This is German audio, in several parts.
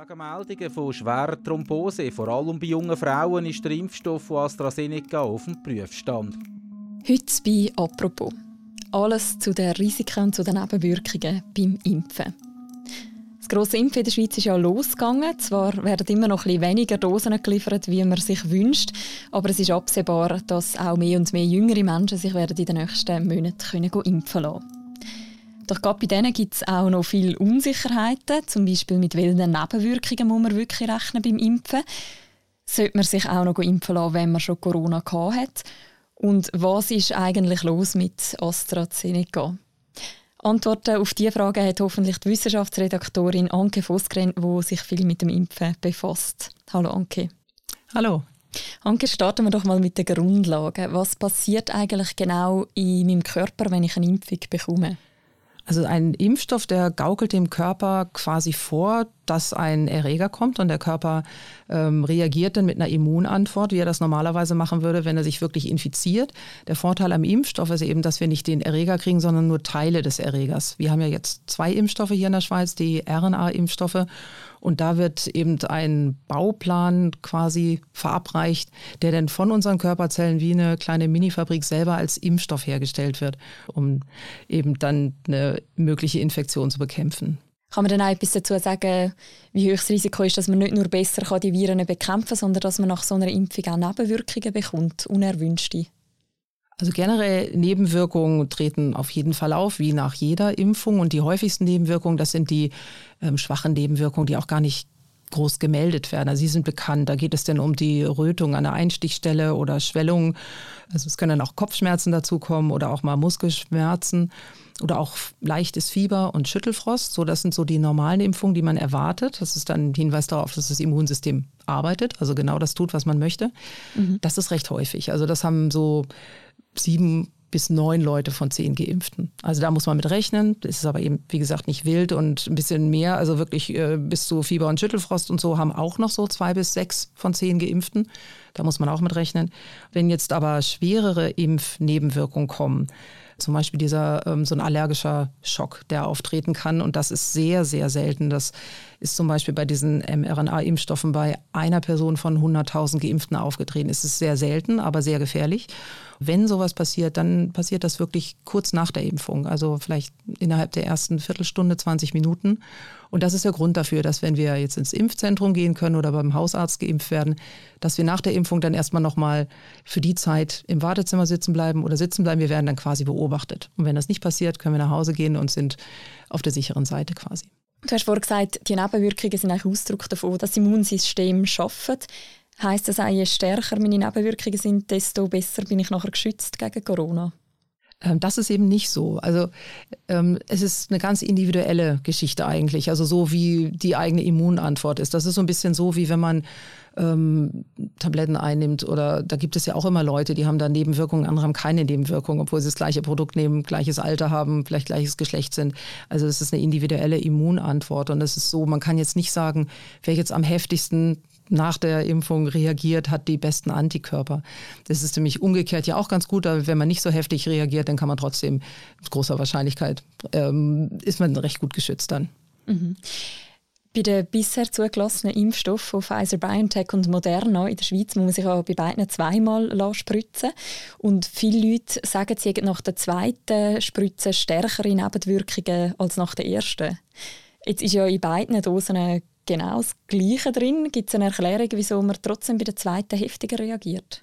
Wegen Meldungen von schwerer Thrombose, vor allem bei jungen Frauen, ist der Impfstoff von AstraZeneca auf dem Prüfstand. Heute bei «Apropos». Alles zu den Risiken und zu den Nebenwirkungen beim Impfen. Das grosse Impfen in der Schweiz ist ja losgegangen. Zwar werden immer noch ein weniger Dosen geliefert, wie man sich wünscht, aber es ist absehbar, dass auch mehr und mehr jüngere Menschen sich werden in den nächsten Monaten können impfen lassen Doch gerade bei denen gibt es auch noch viele Unsicherheiten, zum Beispiel mit welchen Nebenwirkungen muss man wirklich rechnen beim Impfen. Sollte man sich auch noch impfen lassen, wenn man schon Corona hat? Und was ist eigentlich los mit AstraZeneca? Antworten auf diese Frage hat hoffentlich die Wissenschaftsredaktorin Anke Vosgren, die sich viel mit dem Impfen befasst. Hallo Anke. Hallo. Anke, starten wir doch mal mit den Grundlagen. Was passiert eigentlich genau in meinem Körper, wenn ich eine Impfung bekomme? Also ein Impfstoff, der gaukelt dem Körper quasi vor, dass ein Erreger kommt und der Körper ähm, reagiert dann mit einer Immunantwort, wie er das normalerweise machen würde, wenn er sich wirklich infiziert. Der Vorteil am Impfstoff ist eben, dass wir nicht den Erreger kriegen, sondern nur Teile des Erregers. Wir haben ja jetzt zwei Impfstoffe hier in der Schweiz, die RNA-Impfstoffe. Und da wird eben ein Bauplan quasi verabreicht, der dann von unseren Körperzellen wie eine kleine Minifabrik selber als Impfstoff hergestellt wird, um eben dann eine mögliche Infektion zu bekämpfen. Kann man dann auch etwas dazu sagen, wie hoch das Risiko ist, dass man nicht nur besser die Viren bekämpfen kann, sondern dass man nach so einer Impfung auch Nebenwirkungen bekommt, unerwünschte? Also generell Nebenwirkungen treten auf jeden Fall auf, wie nach jeder Impfung. Und die häufigsten Nebenwirkungen, das sind die ähm, schwachen Nebenwirkungen, die auch gar nicht groß gemeldet werden. Also sie sind bekannt. Da geht es dann um die Rötung an der Einstichstelle oder Schwellungen. Also es können dann auch Kopfschmerzen dazukommen oder auch mal Muskelschmerzen oder auch leichtes Fieber und Schüttelfrost. So, das sind so die normalen Impfungen, die man erwartet. Das ist dann ein Hinweis darauf, dass das Immunsystem arbeitet, also genau das tut, was man möchte. Mhm. Das ist recht häufig. Also das haben so sieben bis neun Leute von zehn Geimpften. Also da muss man mit rechnen. Das ist aber eben, wie gesagt, nicht wild und ein bisschen mehr. Also wirklich äh, bis zu Fieber und Schüttelfrost und so haben auch noch so zwei bis sechs von zehn Geimpften. Da muss man auch mit rechnen. Wenn jetzt aber schwerere Impfnebenwirkungen kommen, zum Beispiel dieser ähm, so ein allergischer Schock, der auftreten kann. Und das ist sehr, sehr selten. Das ist zum Beispiel bei diesen mRNA-Impfstoffen bei einer Person von 100.000 Geimpften aufgetreten. Es ist sehr selten, aber sehr gefährlich. Wenn sowas passiert, dann passiert das wirklich kurz nach der Impfung, also vielleicht innerhalb der ersten Viertelstunde, 20 Minuten. Und das ist der Grund dafür, dass wenn wir jetzt ins Impfzentrum gehen können oder beim Hausarzt geimpft werden, dass wir nach der Impfung dann erstmal nochmal für die Zeit im Wartezimmer sitzen bleiben oder sitzen bleiben. Wir werden dann quasi beobachtet. Und wenn das nicht passiert, können wir nach Hause gehen und sind auf der sicheren Seite quasi. Du hast vorhin gesagt, die Nebenwirkungen sind ein Ausdruck davon, dass das Immunsystem arbeitet. Heißt das auch, je stärker meine Nebenwirkungen sind, desto besser bin ich nachher geschützt gegen Corona? Ähm, das ist eben nicht so. Also ähm, es ist eine ganz individuelle Geschichte eigentlich. Also so wie die eigene Immunantwort ist. Das ist so ein bisschen so, wie wenn man ähm, Tabletten einnimmt oder da gibt es ja auch immer Leute, die haben da Nebenwirkungen, andere haben keine Nebenwirkungen, obwohl sie das gleiche Produkt nehmen, gleiches Alter haben, vielleicht gleiches Geschlecht sind. Also es ist eine individuelle Immunantwort und es ist so, man kann jetzt nicht sagen, wer jetzt am heftigsten nach der Impfung reagiert, hat die besten Antikörper. Das ist nämlich umgekehrt ja auch ganz gut, aber wenn man nicht so heftig reagiert, dann kann man trotzdem mit großer Wahrscheinlichkeit, ähm, ist man recht gut geschützt dann. Mhm. Bei den bisher zugelassenen Impfstoffen von Pfizer, BioNTech und Moderna in der Schweiz muss man sich auch bei beiden zweimal spritzen Und viele Leute sagen, sie hätten nach der zweiten Spritze stärkere Nebenwirkungen als nach der ersten. Jetzt ist ja in beiden Dosen genau das Gleiche drin. Gibt es eine Erklärung, wieso man trotzdem bei der zweiten heftiger reagiert?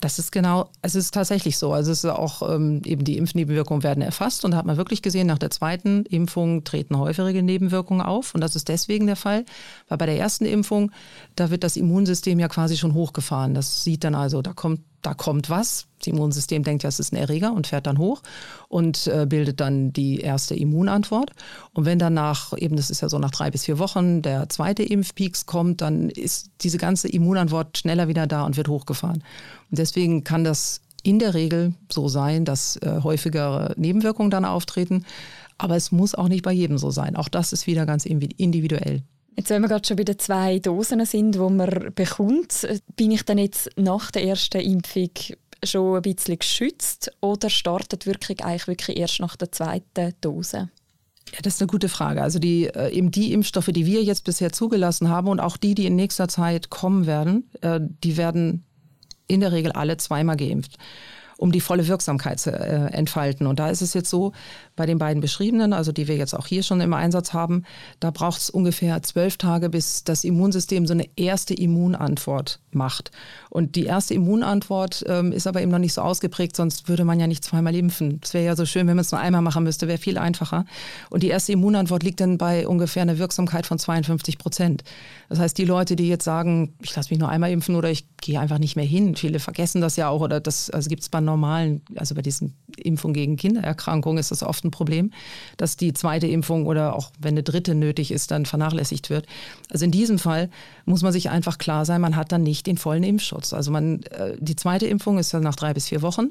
Das ist genau, es ist tatsächlich so. Also es ist auch ähm, eben die Impfnebenwirkungen werden erfasst und da hat man wirklich gesehen, nach der zweiten Impfung treten häufigere Nebenwirkungen auf und das ist deswegen der Fall, weil bei der ersten Impfung da wird das Immunsystem ja quasi schon hochgefahren. Das sieht dann also, da kommt da kommt was. Das Immunsystem denkt ja, es ist ein Erreger und fährt dann hoch und äh, bildet dann die erste Immunantwort. Und wenn dann nach, eben das ist ja so nach drei bis vier Wochen, der zweite Impfpeaks kommt, dann ist diese ganze Immunantwort schneller wieder da und wird hochgefahren. Und deswegen kann das in der Regel so sein, dass äh, häufigere Nebenwirkungen dann auftreten. Aber es muss auch nicht bei jedem so sein. Auch das ist wieder ganz individuell. Jetzt, wenn wir gerade schon bei den zwei Dosen sind, die man bekommt, bin ich dann jetzt nach der ersten Impfung schon ein bisschen geschützt oder startet Wirkung eigentlich wirklich erst nach der zweiten Dose? Ja, das ist eine gute Frage. Also die, äh, eben die Impfstoffe, die wir jetzt bisher zugelassen haben und auch die, die in nächster Zeit kommen werden, äh, die werden in der Regel alle zweimal geimpft um die volle Wirksamkeit zu äh, entfalten. Und da ist es jetzt so, bei den beiden beschriebenen, also die wir jetzt auch hier schon im Einsatz haben, da braucht es ungefähr zwölf Tage, bis das Immunsystem so eine erste Immunantwort macht. Und die erste Immunantwort ähm, ist aber eben noch nicht so ausgeprägt, sonst würde man ja nicht zweimal impfen. Es wäre ja so schön, wenn man es nur einmal machen müsste, wäre viel einfacher. Und die erste Immunantwort liegt dann bei ungefähr einer Wirksamkeit von 52 Prozent. Das heißt, die Leute, die jetzt sagen, ich lasse mich nur einmal impfen oder ich gehe einfach nicht mehr hin, viele vergessen das ja auch oder das also gibt es bei normalen, also bei diesen Impfungen gegen Kindererkrankungen ist das oft ein Problem, dass die zweite Impfung oder auch wenn eine dritte nötig ist, dann vernachlässigt wird. Also in diesem Fall muss man sich einfach klar sein, man hat dann nicht den vollen Impfschutz. Also man, äh, die zweite Impfung ist dann nach drei bis vier Wochen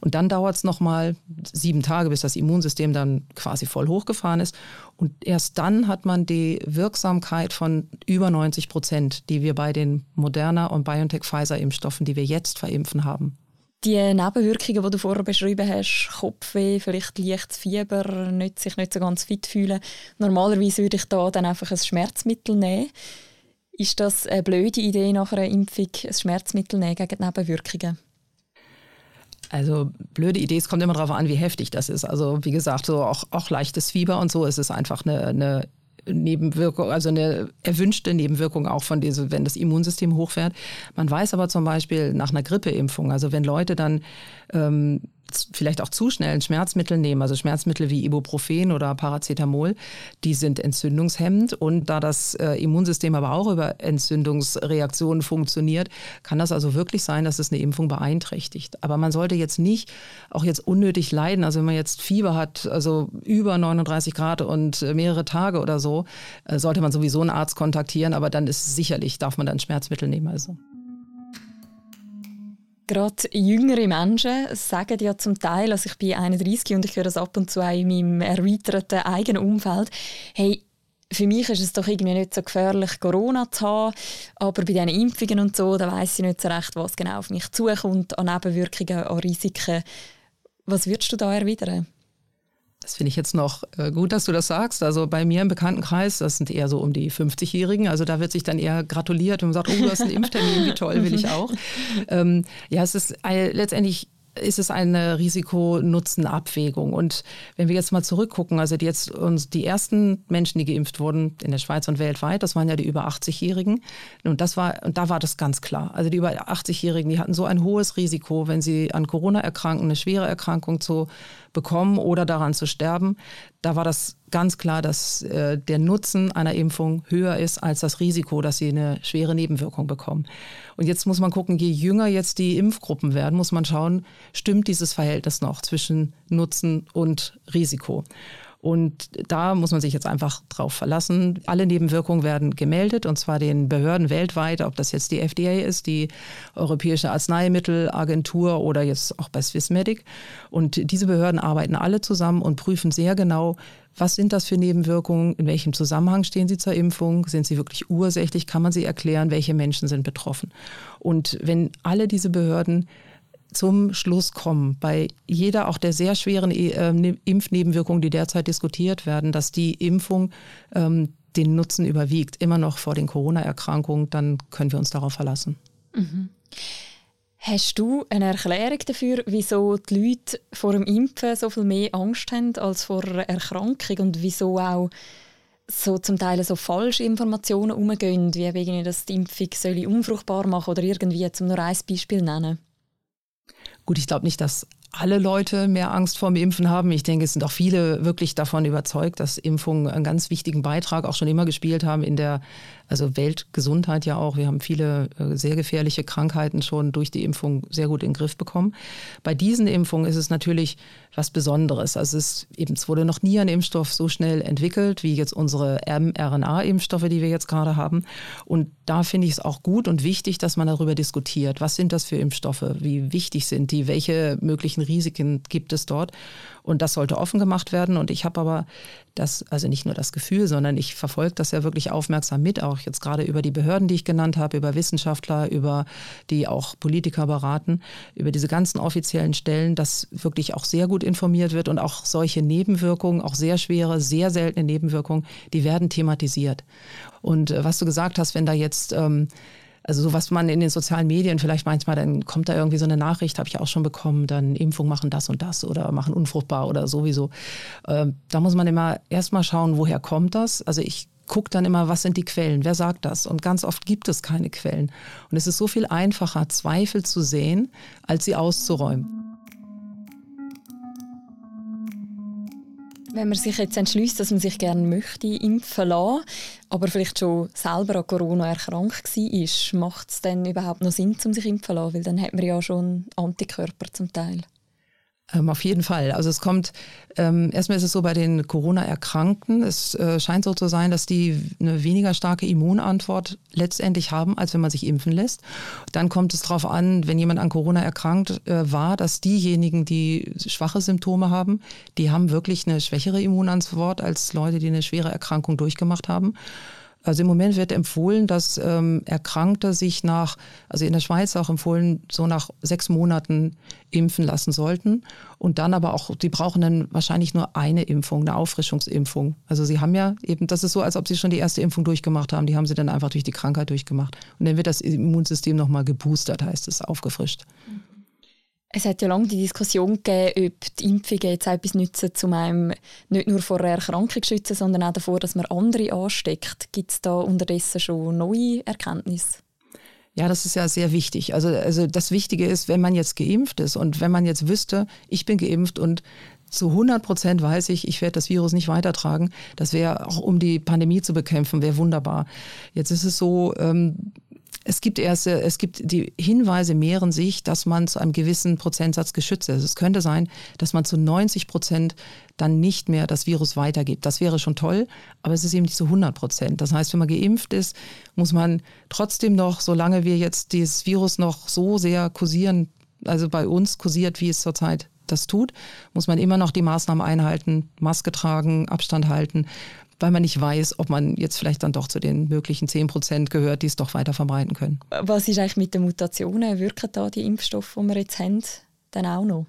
und dann dauert es nochmal sieben Tage, bis das Immunsystem dann quasi voll hochgefahren ist. Und erst dann hat man die Wirksamkeit von über 90 Prozent, die wir bei den Moderna und BioNTech-Pfizer-Impfstoffen, die wir jetzt verimpfen haben. Die Nebenwirkungen, die du vorher beschrieben hast, Kopfweh, vielleicht leichtes Fieber, nicht, sich nicht so ganz fit fühlen, normalerweise würde ich da dann einfach ein Schmerzmittel nehmen. Ist das eine blöde Idee, nach einer Impfung ein Schmerzmittel nehmen gegen die Nebenwirkungen? Also blöde Idee, es kommt immer darauf an, wie heftig das ist. Also wie gesagt, so auch, auch leichtes Fieber und so ist es einfach eine, eine Nebenwirkung, also eine erwünschte Nebenwirkung auch von diesem, wenn das Immunsystem hochfährt. Man weiß aber zum Beispiel nach einer Grippeimpfung, also wenn Leute dann ähm, vielleicht auch zu schnell ein Schmerzmittel nehmen, also Schmerzmittel wie Ibuprofen oder Paracetamol, die sind entzündungshemmend und da das äh, Immunsystem aber auch über Entzündungsreaktionen funktioniert, kann das also wirklich sein, dass es eine Impfung beeinträchtigt. Aber man sollte jetzt nicht auch jetzt unnötig leiden, also wenn man jetzt Fieber hat, also über 39 Grad und mehrere Tage oder so, äh, sollte man sowieso einen Arzt kontaktieren, aber dann ist sicherlich, darf man dann Schmerzmittel nehmen. Also. Gerade jüngere Menschen sagen ja zum Teil, also ich bin 31 und ich höre das ab und zu auch in meinem erweiterten eigenen Umfeld, hey, für mich ist es doch irgendwie nicht so gefährlich, Corona zu haben, aber bei diesen Impfungen und so, da weiß ich nicht so recht, was genau auf mich zukommt, an Nebenwirkungen, an Risiken. Was würdest du da erwidern? Das finde ich jetzt noch äh, gut, dass du das sagst. Also bei mir im Bekanntenkreis, das sind eher so um die 50-Jährigen, also da wird sich dann eher gratuliert und sagt, oh, du hast einen Impftermin, wie toll, will ich auch. Ähm, ja, es ist letztendlich ist es eine Risiko-Nutzen-Abwägung. Und wenn wir jetzt mal zurückgucken, also die jetzt uns die ersten Menschen, die geimpft wurden in der Schweiz und weltweit, das waren ja die über 80-Jährigen. Und das war, und da war das ganz klar. Also die über 80-Jährigen, die hatten so ein hohes Risiko, wenn sie an Corona erkranken, eine schwere Erkrankung zu bekommen oder daran zu sterben. Da war das ganz klar, dass äh, der Nutzen einer Impfung höher ist als das Risiko, dass sie eine schwere Nebenwirkung bekommen. Und jetzt muss man gucken, je jünger jetzt die Impfgruppen werden, muss man schauen, stimmt dieses Verhältnis noch zwischen Nutzen und Risiko. Und da muss man sich jetzt einfach drauf verlassen. Alle Nebenwirkungen werden gemeldet und zwar den Behörden weltweit, ob das jetzt die FDA ist, die Europäische Arzneimittelagentur oder jetzt auch bei Swissmedic. Und diese Behörden arbeiten alle zusammen und prüfen sehr genau, was sind das für Nebenwirkungen? In welchem Zusammenhang stehen sie zur Impfung? Sind sie wirklich ursächlich? Kann man sie erklären? Welche Menschen sind betroffen? Und wenn alle diese Behörden zum Schluss kommen, bei jeder auch der sehr schweren äh, ne-, Impfnebenwirkungen, die derzeit diskutiert werden, dass die Impfung ähm, den Nutzen überwiegt, immer noch vor den Corona-Erkrankungen, dann können wir uns darauf verlassen. Mhm. Hast du eine Erklärung dafür, wieso die Leute vor dem Impfen so viel mehr Angst haben als vor einer Erkrankung und wieso auch so zum Teil so falsche Informationen umgehen, wie dass die Impfung unfruchtbar machen soll oder irgendwie, zum nur ein Beispiel nennen? Gut, ich glaube nicht, dass alle Leute mehr Angst vor dem Impfen haben. Ich denke, es sind auch viele wirklich davon überzeugt, dass Impfungen einen ganz wichtigen Beitrag auch schon immer gespielt haben in der also Weltgesundheit ja auch. Wir haben viele äh, sehr gefährliche Krankheiten schon durch die Impfung sehr gut in den Griff bekommen. Bei diesen Impfungen ist es natürlich was Besonderes. Also es, eben, es wurde noch nie ein Impfstoff so schnell entwickelt wie jetzt unsere mRNA-Impfstoffe, die wir jetzt gerade haben. Und da finde ich es auch gut und wichtig, dass man darüber diskutiert. Was sind das für Impfstoffe? Wie wichtig sind die? Welche möglichen Risiken gibt es dort. Und das sollte offen gemacht werden. Und ich habe aber das, also nicht nur das Gefühl, sondern ich verfolge das ja wirklich aufmerksam mit, auch jetzt gerade über die Behörden, die ich genannt habe, über Wissenschaftler, über die auch Politiker beraten, über diese ganzen offiziellen Stellen, dass wirklich auch sehr gut informiert wird und auch solche Nebenwirkungen, auch sehr schwere, sehr seltene Nebenwirkungen, die werden thematisiert. Und äh, was du gesagt hast, wenn da jetzt ähm, also so was man in den sozialen Medien vielleicht manchmal, dann kommt da irgendwie so eine Nachricht, habe ich auch schon bekommen, dann Impfung machen das und das oder machen unfruchtbar oder sowieso. Äh, da muss man immer erstmal schauen, woher kommt das. Also ich gucke dann immer, was sind die Quellen, wer sagt das? Und ganz oft gibt es keine Quellen. Und es ist so viel einfacher, Zweifel zu sehen, als sie auszuräumen. Wenn man sich jetzt entschließt, dass man sich gerne möchte impfen lassen, aber vielleicht schon selber an Corona erkrankt war, macht es dann überhaupt noch Sinn, um sich impfen zu lassen? Weil dann hat man ja schon Antikörper zum Teil. Ähm, auf jeden Fall. Also es kommt, ähm, erstmal ist es so bei den Corona-Erkrankten, es äh, scheint so zu sein, dass die eine weniger starke Immunantwort letztendlich haben, als wenn man sich impfen lässt. Dann kommt es darauf an, wenn jemand an Corona erkrankt äh, war, dass diejenigen, die schwache Symptome haben, die haben wirklich eine schwächere Immunantwort als Leute, die eine schwere Erkrankung durchgemacht haben. Also im Moment wird empfohlen, dass ähm, Erkrankte sich nach, also in der Schweiz auch empfohlen, so nach sechs Monaten impfen lassen sollten. Und dann aber auch, die brauchen dann wahrscheinlich nur eine Impfung, eine Auffrischungsimpfung. Also sie haben ja eben, das ist so, als ob sie schon die erste Impfung durchgemacht haben. Die haben sie dann einfach durch die Krankheit durchgemacht. Und dann wird das Immunsystem nochmal geboostert, heißt es, aufgefrischt. Mhm. Es hat ja lange die Diskussion gegeben, ob die Impfungen jetzt etwas nützen, um einem nicht nur vor einer Erkrankung zu schützen, sondern auch davor, dass man andere ansteckt. Gibt es da unterdessen schon neue Erkenntnisse? Ja, das ist ja sehr wichtig. Also, also das Wichtige ist, wenn man jetzt geimpft ist und wenn man jetzt wüsste, ich bin geimpft und zu 100 Prozent weiß ich, ich werde das Virus nicht weitertragen. Das wäre auch, um die Pandemie zu bekämpfen, wäre wunderbar. Jetzt ist es so, ähm, es gibt erste, es gibt die Hinweise mehren sich, dass man zu einem gewissen Prozentsatz geschützt ist. Es könnte sein, dass man zu 90 Prozent dann nicht mehr das Virus weitergibt. Das wäre schon toll, aber es ist eben nicht zu 100 Prozent. Das heißt, wenn man geimpft ist, muss man trotzdem noch, solange wir jetzt dieses Virus noch so sehr kursieren, also bei uns kursiert, wie es zurzeit das tut, muss man immer noch die Maßnahmen einhalten, Maske tragen, Abstand halten, weil man nicht weiß, ob man jetzt vielleicht dann doch zu den möglichen 10 Prozent gehört, die es doch weiter verbreiten können. Was ist eigentlich mit den Mutationen? Wirken da die Impfstoffe, die wir jetzt haben, dann auch noch?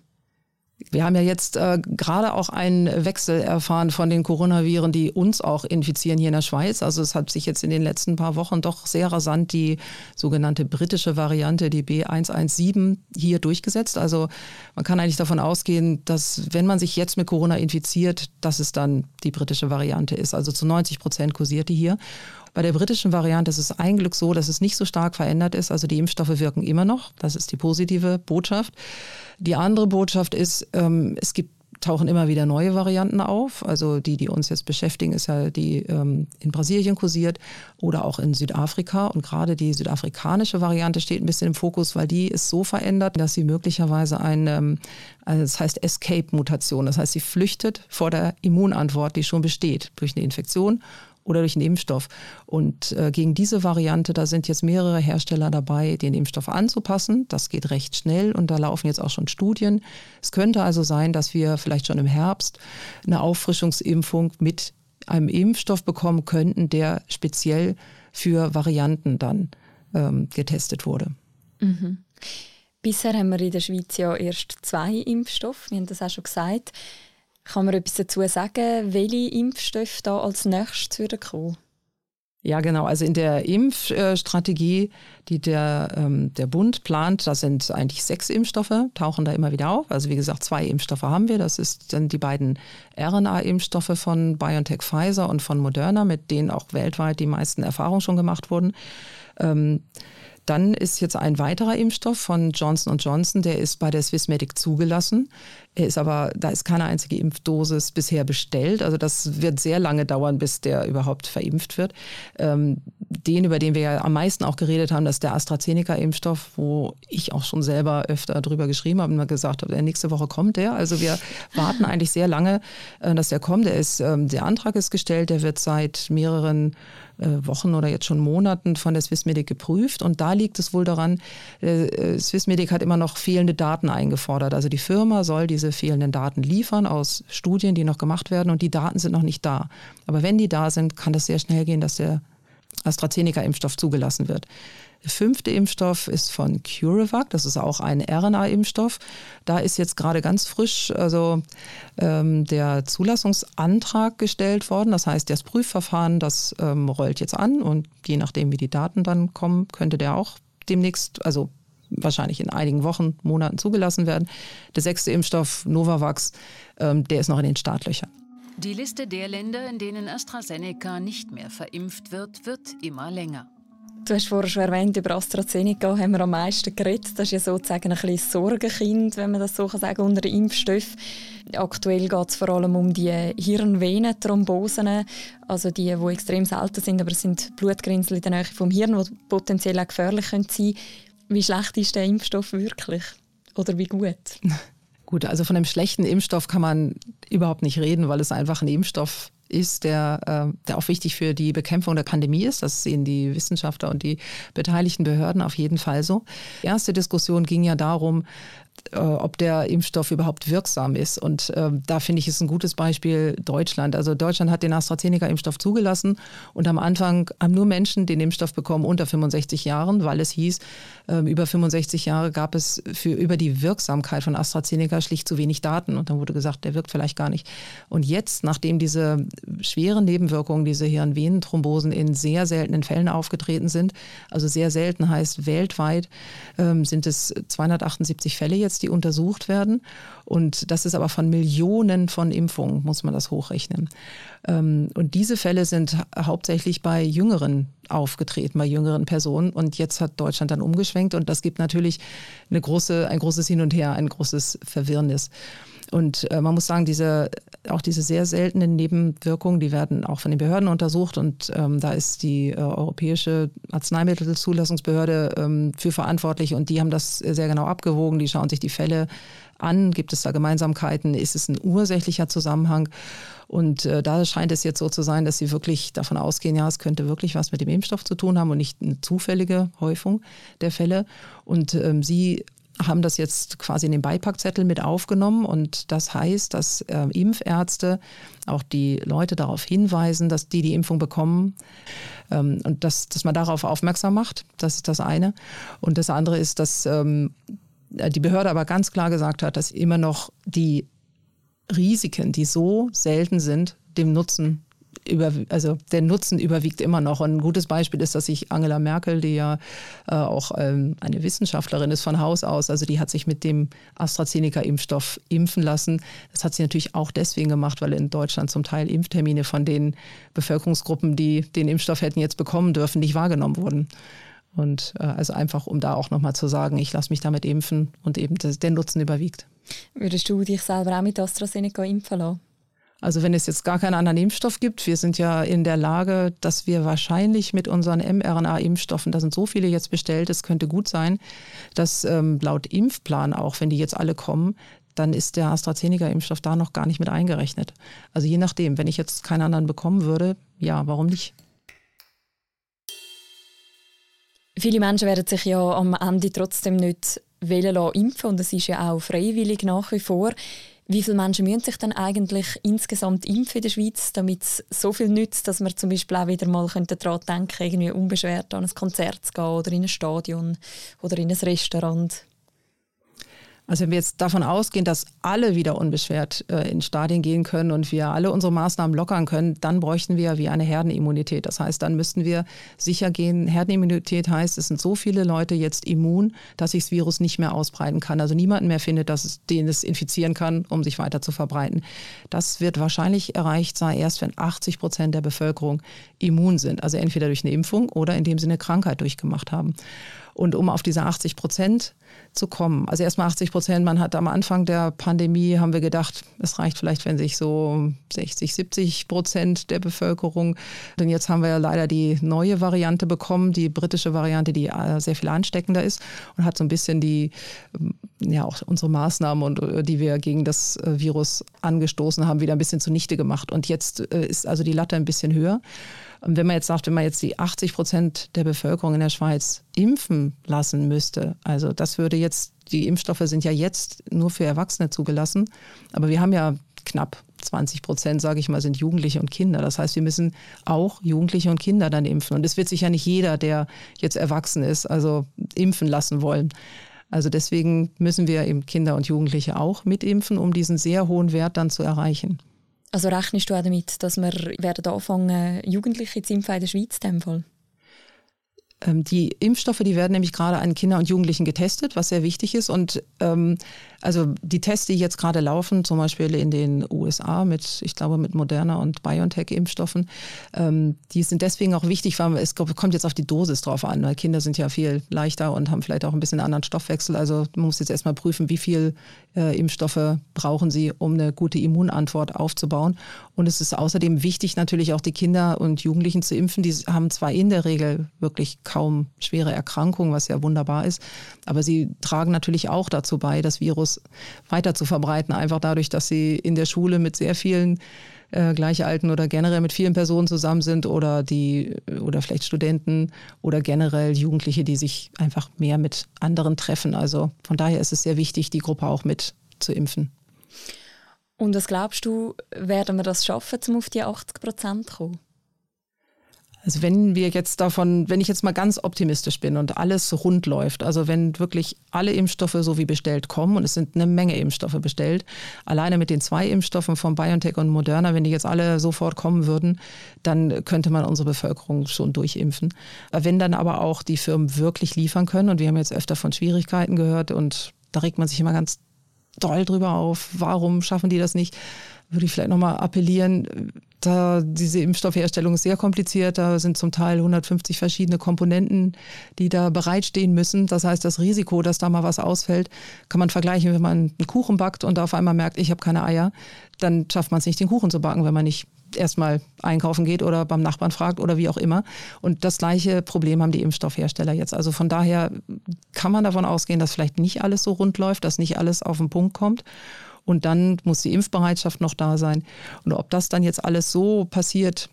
Wir haben ja jetzt äh, gerade auch einen Wechsel erfahren von den Coronaviren, die uns auch infizieren hier in der Schweiz. Also es hat sich jetzt in den letzten paar Wochen doch sehr rasant die sogenannte britische Variante, die B117, hier durchgesetzt. Also man kann eigentlich davon ausgehen, dass wenn man sich jetzt mit Corona infiziert, dass es dann die britische Variante ist. Also zu 90 Prozent kursiert die hier. Bei der britischen Variante ist es ein Glück so, dass es nicht so stark verändert ist. Also die Impfstoffe wirken immer noch. Das ist die positive Botschaft. Die andere Botschaft ist, ähm, es gibt tauchen immer wieder neue Varianten auf. Also die, die uns jetzt beschäftigen, ist ja die ähm, in Brasilien kursiert oder auch in Südafrika. Und gerade die südafrikanische Variante steht ein bisschen im Fokus, weil die ist so verändert, dass sie möglicherweise eine, ähm, also das heißt Escape-Mutation. Das heißt, sie flüchtet vor der Immunantwort, die schon besteht durch eine Infektion oder durch einen Impfstoff. Und äh, gegen diese Variante, da sind jetzt mehrere Hersteller dabei, den Impfstoff anzupassen. Das geht recht schnell und da laufen jetzt auch schon Studien. Es könnte also sein, dass wir vielleicht schon im Herbst eine Auffrischungsimpfung mit einem Impfstoff bekommen könnten, der speziell für Varianten dann ähm, getestet wurde. Mhm. Bisher haben wir in der Schweiz ja erst zwei Impfstoffe, wir haben das auch schon gesagt. Kann man etwas dazu sagen, welche Impfstoffe da als nächstes würden kommen? Ja, genau. Also in der Impfstrategie, die der, ähm, der Bund plant, da sind eigentlich sechs Impfstoffe, tauchen da immer wieder auf. Also wie gesagt, zwei Impfstoffe haben wir. Das dann die beiden RNA-Impfstoffe von BioNTech Pfizer und von Moderna, mit denen auch weltweit die meisten Erfahrungen schon gemacht wurden. Ähm, dann ist jetzt ein weiterer Impfstoff von Johnson Johnson, der ist bei der Swissmedic zugelassen. Er ist aber, da ist keine einzige Impfdosis bisher bestellt. Also das wird sehr lange dauern, bis der überhaupt verimpft wird. Ähm, den, über den wir ja am meisten auch geredet haben, das ist der AstraZeneca-Impfstoff, wo ich auch schon selber öfter drüber geschrieben habe und mal gesagt habe, nächste Woche kommt der. Also wir warten eigentlich sehr lange, äh, dass der kommt. Der ist, ähm, der Antrag ist gestellt, der wird seit mehreren Wochen oder jetzt schon Monaten von der Swissmedic geprüft. Und da liegt es wohl daran, äh, Swissmedic hat immer noch fehlende Daten eingefordert. Also die Firma soll diese fehlenden Daten liefern aus Studien, die noch gemacht werden. Und die Daten sind noch nicht da. Aber wenn die da sind, kann das sehr schnell gehen, dass der AstraZeneca-Impfstoff zugelassen wird. Der fünfte Impfstoff ist von CureVac, das ist auch ein RNA-Impfstoff. Da ist jetzt gerade ganz frisch also, ähm, der Zulassungsantrag gestellt worden. Das heißt, das Prüfverfahren, das ähm, rollt jetzt an und je nachdem, wie die Daten dann kommen, könnte der auch demnächst, also wahrscheinlich in einigen Wochen, Monaten zugelassen werden. Der sechste Impfstoff, Novavax, ähm, der ist noch in den Startlöchern. Die Liste der Länder, in denen AstraZeneca nicht mehr verimpft wird, wird immer länger. Du hast vorher schon erwähnt, über AstraZeneca haben wir am meisten geredet. Das ist ja sozusagen ein bisschen Sorgenkind, wenn man das so sagen kann, unter Impfstoffen. Aktuell geht es vor allem um die Hirnvenenthrombosen, also die, die extrem selten sind, aber es sind Blutgrinsel in der Nähe vom Hirn, die potenziell auch gefährlich sein können. Wie schlecht ist der Impfstoff wirklich? Oder wie gut? Gut, also von einem schlechten Impfstoff kann man überhaupt nicht reden, weil es einfach ein Impfstoff ist, der, äh, der auch wichtig für die Bekämpfung der Pandemie ist. Das sehen die Wissenschaftler und die beteiligten Behörden auf jeden Fall so. Die erste Diskussion ging ja darum, ob der Impfstoff überhaupt wirksam ist. Und äh, da finde ich es ein gutes Beispiel Deutschland. Also Deutschland hat den AstraZeneca-Impfstoff zugelassen und am Anfang haben nur Menschen den Impfstoff bekommen unter 65 Jahren, weil es hieß, äh, über 65 Jahre gab es für über die Wirksamkeit von AstraZeneca schlicht zu wenig Daten. Und dann wurde gesagt, der wirkt vielleicht gar nicht. Und jetzt, nachdem diese schweren Nebenwirkungen, diese Hirnvenenthrombosen in sehr seltenen Fällen aufgetreten sind, also sehr selten heißt weltweit, ähm, sind es 278 Fälle jetzt jetzt, die untersucht werden. Und das ist aber von Millionen von Impfungen, muss man das hochrechnen. Ähm, und diese Fälle sind hauptsächlich bei Jüngeren aufgetreten, bei jüngeren Personen. Und jetzt hat Deutschland dann umgeschwenkt. Und das gibt natürlich eine große, ein großes Hin und Her, ein großes Verwirrnis. Und äh, man muss sagen, diese, auch diese sehr seltenen Nebenwirkungen, die werden auch von den Behörden untersucht. Und ähm, da ist die äh, Europäische Arzneimittelzulassungsbehörde ähm, für verantwortlich. Und die haben das sehr genau abgewogen. Die schauen sich die Fälle an. Gibt es da Gemeinsamkeiten? Ist es ein ursächlicher Zusammenhang? Und äh, da scheint es jetzt so zu sein, dass sie wirklich davon ausgehen, ja, es könnte wirklich was mit dem Impfstoff zu tun haben und nicht eine zufällige Häufung der Fälle. Und ähm, sie haben das jetzt quasi in den Beipackzettel mit aufgenommen und das heißt, dass äh, Impfärzte auch die Leute darauf hinweisen, dass die die Impfung bekommen ähm, und dass, dass man darauf aufmerksam macht. Das ist das eine. Und das andere ist, dass ähm, die Behörde aber ganz klar gesagt hat, dass immer noch die Risiken, die so selten sind, dem Nutzen über, also der Nutzen überwiegt immer noch. Und ein gutes Beispiel ist, dass sich Angela Merkel, die ja äh, auch ähm, eine Wissenschaftlerin ist von Haus aus, also die hat sich mit dem AstraZeneca-Impfstoff impfen lassen. Das hat sie natürlich auch deswegen gemacht, weil in Deutschland zum Teil Impftermine von den Bevölkerungsgruppen, die den Impfstoff hätten jetzt bekommen dürfen, nicht wahrgenommen wurden. Und äh, also einfach, um da auch nochmal zu sagen, ich lasse mich damit impfen und eben das, der Nutzen überwiegt. Würdest du dich selber auch mit AstraZeneca impfen lassen? Also wenn es jetzt gar keinen anderen Impfstoff gibt, wir sind ja in der Lage, dass wir wahrscheinlich mit unseren mRNA-Impfstoffen, da sind so viele jetzt bestellt, es könnte gut sein, dass ähm, laut Impfplan auch, wenn die jetzt alle kommen, dann ist der AstraZeneca-Impfstoff da noch gar nicht mit eingerechnet. Also je nachdem, wenn ich jetzt keinen anderen bekommen würde, ja, warum nicht? Viele Menschen werden sich ja am Ende trotzdem nicht wählen impfen und es ist ja auch freiwillig nach wie vor. Wie viele Menschen müssen sich dann eigentlich insgesamt impfen in der Schweiz, damit es so viel nützt, dass man zum Beispiel auch wieder mal daran denken irgendwie unbeschwert an ein Konzert zu gehen oder in ein Stadion oder in ein Restaurant? Also wenn wir jetzt davon ausgehen, dass alle wieder unbeschwert äh, in Stadien gehen können und wir alle unsere Maßnahmen lockern können, dann bräuchten wir wie eine Herdenimmunität. Das heißt, dann müssten wir sicher gehen. Herdenimmunität heißt, es sind so viele Leute jetzt immun, dass sich das Virus nicht mehr ausbreiten kann. Also niemanden mehr findet, dass es, den es infizieren kann, um sich weiter zu verbreiten. Das wird wahrscheinlich erreicht sein, erst wenn 80 Prozent der Bevölkerung immun sind. Also entweder durch eine Impfung oder indem sie eine Krankheit durchgemacht haben. Und um auf diese 80 Prozent zu kommen. Also erstmal 80 Prozent. Man hat am Anfang der Pandemie, haben wir gedacht, es reicht vielleicht, wenn sich so 60, 70 Prozent der Bevölkerung, denn jetzt haben wir ja leider die neue Variante bekommen, die britische Variante, die äh, sehr viel ansteckender ist und hat so ein bisschen die, ähm, ja auch unsere Maßnahmen und äh, die wir gegen das äh, Virus angestoßen haben, wieder ein bisschen zunichte gemacht. Und jetzt ist also die Latte ein bisschen höher. Und wenn man jetzt sagt, wenn man jetzt die 80 Prozent der Bevölkerung in der Schweiz impfen lassen müsste, also das würde jetzt, die Impfstoffe sind ja jetzt nur für Erwachsene zugelassen, aber wir haben ja knapp 20 Prozent, sage ich mal, sind Jugendliche und Kinder. Das heißt, wir müssen auch Jugendliche und Kinder dann impfen. Und es wird sich ja nicht jeder, der jetzt erwachsen ist, also impfen lassen wollen. Also deswegen müssen wir eben Kinder und Jugendliche auch mitimpfen, um diesen sehr hohen Wert dann zu erreichen. Also rechnest du auch damit, dass wir werden anfangen, Jugendliche zu impfen in der Schweiz in dem Fall? Ähm, die Impfstoffe, die werden nämlich gerade an Kinder und Jugendlichen getestet, was sehr wichtig ist. Und ähm, also die Tests, die jetzt gerade laufen, zum Beispiel in den USA mit, ich glaube, mit Moderna und BioNTech-Impfstoffen, ähm, die sind deswegen auch wichtig, weil es kommt jetzt auf die Dosis drauf an, weil Kinder sind ja viel leichter und haben vielleicht auch ein bisschen anderen Stoffwechsel. Also man muss jetzt erstmal prüfen, wie viel äh, Impfstoffe brauchen sie, um eine gute Immunantwort aufzubauen. Und es ist außerdem wichtig, natürlich auch die Kinder und Jugendlichen zu impfen. Die haben zwar in der Regel wirklich kaum schwere Erkrankungen, was ja wunderbar ist, aber sie tragen natürlich auch dazu bei, das Virus weiter zu verbreiten, einfach dadurch, dass sie in der Schule mit sehr vielen äh, Gleichalten oder generell mit vielen Personen zusammen sind oder die oder vielleicht Studenten oder generell Jugendliche, die sich einfach mehr mit anderen treffen. Also von daher ist es sehr wichtig, die Gruppe auch mit zu impfen. Und was glaubst du, werden wir das schaffen, um auf die 80 Prozent zu kommen? Also wenn wir jetzt davon, wenn ich jetzt mal ganz optimistisch bin und alles rund läuft, also wenn wirklich alle Impfstoffe so wie bestellt kommen und es sind eine Menge Impfstoffe bestellt, alleine mit den zwei Impfstoffen von BioNTech und Moderna, wenn die jetzt alle sofort kommen würden, dann könnte man unsere Bevölkerung schon durchimpfen. Wenn dann aber auch die Firmen wirklich liefern können und wir haben jetzt öfter von Schwierigkeiten gehört und da regt man sich immer ganz doll drüber auf, warum schaffen die das nicht, würde ich vielleicht nochmal appellieren, da diese Impfstoffherstellung ist sehr kompliziert. Da sind zum Teil 150 verschiedene Komponenten, die da bereitstehen müssen. Das heißt, das Risiko, dass da mal was ausfällt, kann man vergleichen, wenn man einen Kuchen backt und auf einmal merkt, ich habe keine Eier, dann schafft man es nicht, den Kuchen zu backen, wenn man nicht erstmal einkaufen geht oder beim Nachbarn fragt oder wie auch immer. Und das gleiche Problem haben die Impfstoffhersteller jetzt. Also von daher kann man davon ausgehen, dass vielleicht nicht alles so rund läuft, dass nicht alles auf den Punkt kommt. Und dann muss die Impfbereitschaft noch da sein. Und ob das dann jetzt alles so passiert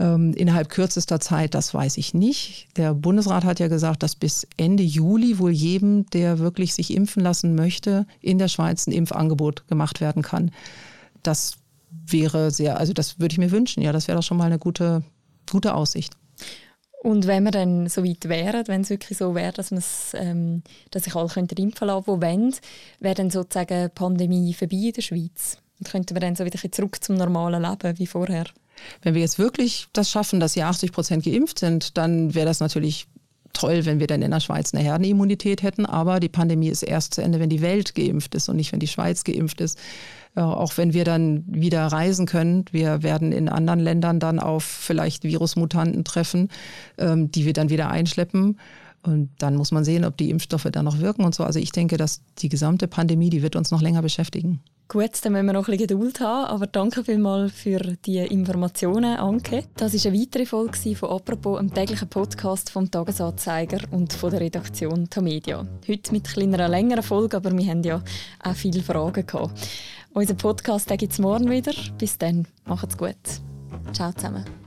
ähm, innerhalb kürzester Zeit, das weiß ich nicht. Der Bundesrat hat ja gesagt, dass bis Ende Juli wohl jedem, der wirklich sich impfen lassen möchte, in der Schweiz ein Impfangebot gemacht werden kann. Das wäre sehr, also das würde ich mir wünschen. Ja, das wäre doch schon mal eine gute, gute Aussicht. Und wenn wir dann so weit wären, wenn es wirklich so wäre, dass, ähm, dass sich alle könnten impfen lassen, die wollen, wäre dann sozusagen die Pandemie vorbei in der Schweiz? Und könnten wir dann so wieder zurück zum normalen Leben wie vorher? Wenn wir jetzt wirklich das schaffen, dass hier 80 Prozent geimpft sind, dann wäre das natürlich toll, wenn wir dann in der Schweiz eine Herdenimmunität hätten. Aber die Pandemie ist erst zu Ende, wenn die Welt geimpft ist und nicht, wenn die Schweiz geimpft ist. Äh, auch wenn wir dann wieder reisen können. Wir werden in anderen Ländern dann auf vielleicht Virusmutanten treffen, ähm, die wir dann wieder einschleppen. Und dann muss man sehen, ob die Impfstoffe dann noch wirken und so. Also ich denke, dass die gesamte Pandemie, die wird uns noch länger beschäftigen. Gut, dann müssen wir noch ein bisschen Geduld haben, aber danke vielmals für die Informationen, Anke. Das war eine weitere Folge von «Apropos», einem täglichen Podcast vom «Tagesanzeiger» und von der Redaktion «Tamedia». Heute mit einer längeren Folge, aber wir haben ja auch viele Fragen gehabt. Unser Podcast gibt es morgen wieder. Bis dann, macht's gut. Ciao zusammen.